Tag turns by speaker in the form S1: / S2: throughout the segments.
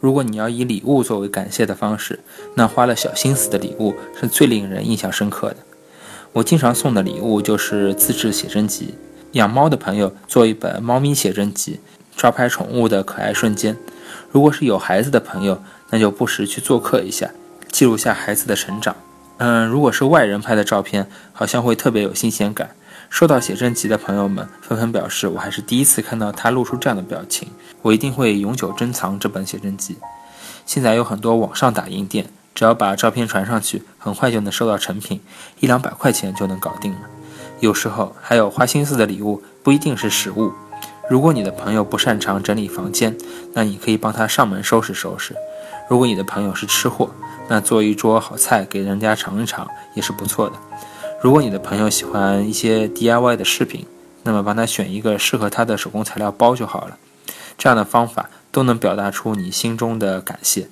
S1: 如果你要以礼物作为感谢的方式，那花了小心思的礼物是最令人印象深刻的。我经常送的礼物就是自制写真集。养猫的朋友做一本猫咪写真集，抓拍宠物的可爱瞬间；如果是有孩子的朋友，那就不时去做客一下，记录下孩子的成长。嗯，如果是外人拍的照片，好像会特别有新鲜感。收到写真集的朋友们纷纷表示，我还是第一次看到他露出这样的表情。我一定会永久珍藏这本写真集。现在有很多网上打印店，只要把照片传上去，很快就能收到成品，一两百块钱就能搞定了。有时候还有花心思的礼物，不一定是实物。如果你的朋友不擅长整理房间，那你可以帮他上门收拾收拾。如果你的朋友是吃货，那做一桌好菜给人家尝一尝也是不错的。如果你的朋友喜欢一些 DIY 的饰品，那么帮他选一个适合他的手工材料包就好了。这样的方法都能表达出你心中的感谢。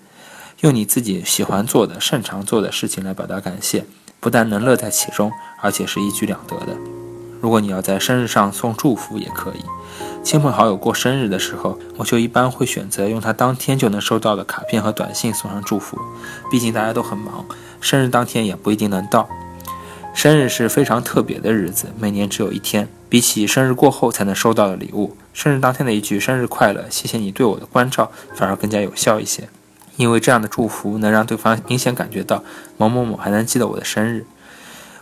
S1: 用你自己喜欢做的、擅长做的事情来表达感谢，不但能乐在其中，而且是一举两得的。如果你要在生日上送祝福也可以。亲朋好友过生日的时候，我就一般会选择用他当天就能收到的卡片和短信送上祝福。毕竟大家都很忙，生日当天也不一定能到。生日是非常特别的日子，每年只有一天。比起生日过后才能收到的礼物，生日当天的一句“生日快乐”，谢谢你对我的关照，反而更加有效一些。因为这样的祝福能让对方明显感觉到某某某还能记得我的生日。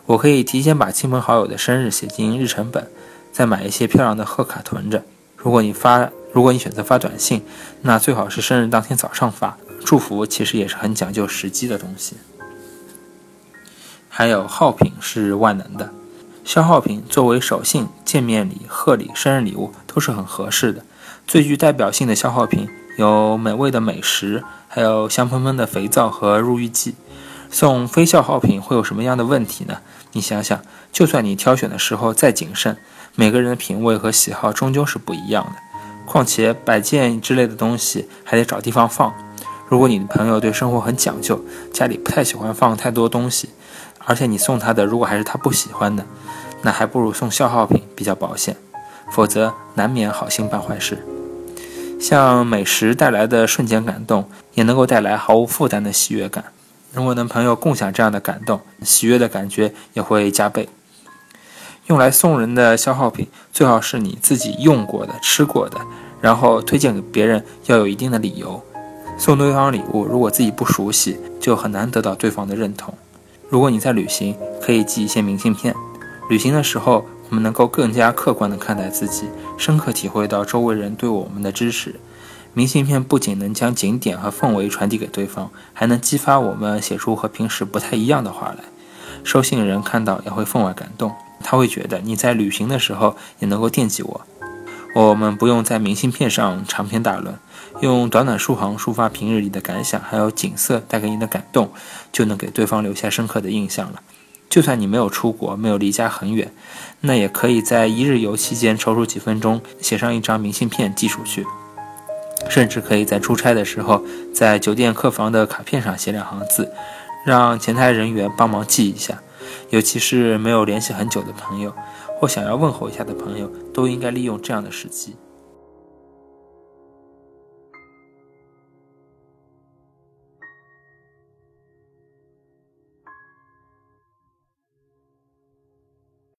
S1: 我可以提前把亲朋好友的生日写进日程本，再买一些漂亮的贺卡囤着。如果你发，如果你选择发短信，那最好是生日当天早上发。祝福其实也是很讲究时机的东西。还有耗品是万能的，消耗品作为手信、见面礼、贺礼、生日礼物都是很合适的。最具代表性的消耗品有美味的美食，还有香喷喷的肥皂和入浴剂。送非消耗品会有什么样的问题呢？你想想，就算你挑选的时候再谨慎，每个人的品味和喜好终究是不一样的。况且摆件之类的东西还得找地方放。如果你的朋友对生活很讲究，家里不太喜欢放太多东西。而且你送他的，如果还是他不喜欢的，那还不如送消耗品比较保险，否则难免好心办坏事。像美食带来的瞬间感动，也能够带来毫无负担的喜悦感。如果能朋友共享这样的感动，喜悦的感觉也会加倍。用来送人的消耗品，最好是你自己用过的、吃过的，然后推荐给别人要有一定的理由。送对方礼物，如果自己不熟悉，就很难得到对方的认同。如果你在旅行，可以寄一些明信片。旅行的时候，我们能够更加客观地看待自己，深刻体会到周围人对我们的支持。明信片不仅能将景点和氛围传递给对方，还能激发我们写出和平时不太一样的话来。收信人看到也会分外感动，他会觉得你在旅行的时候也能够惦记我。我们不用在明信片上长篇大论。用短短数行抒发平日里的感想，还有景色带给你的感动，就能给对方留下深刻的印象了。就算你没有出国，没有离家很远，那也可以在一日游期间抽出几分钟，写上一张明信片寄出去。甚至可以在出差的时候，在酒店客房的卡片上写两行字，让前台人员帮忙记一下。尤其是没有联系很久的朋友，或想要问候一下的朋友，都应该利用这样的时机。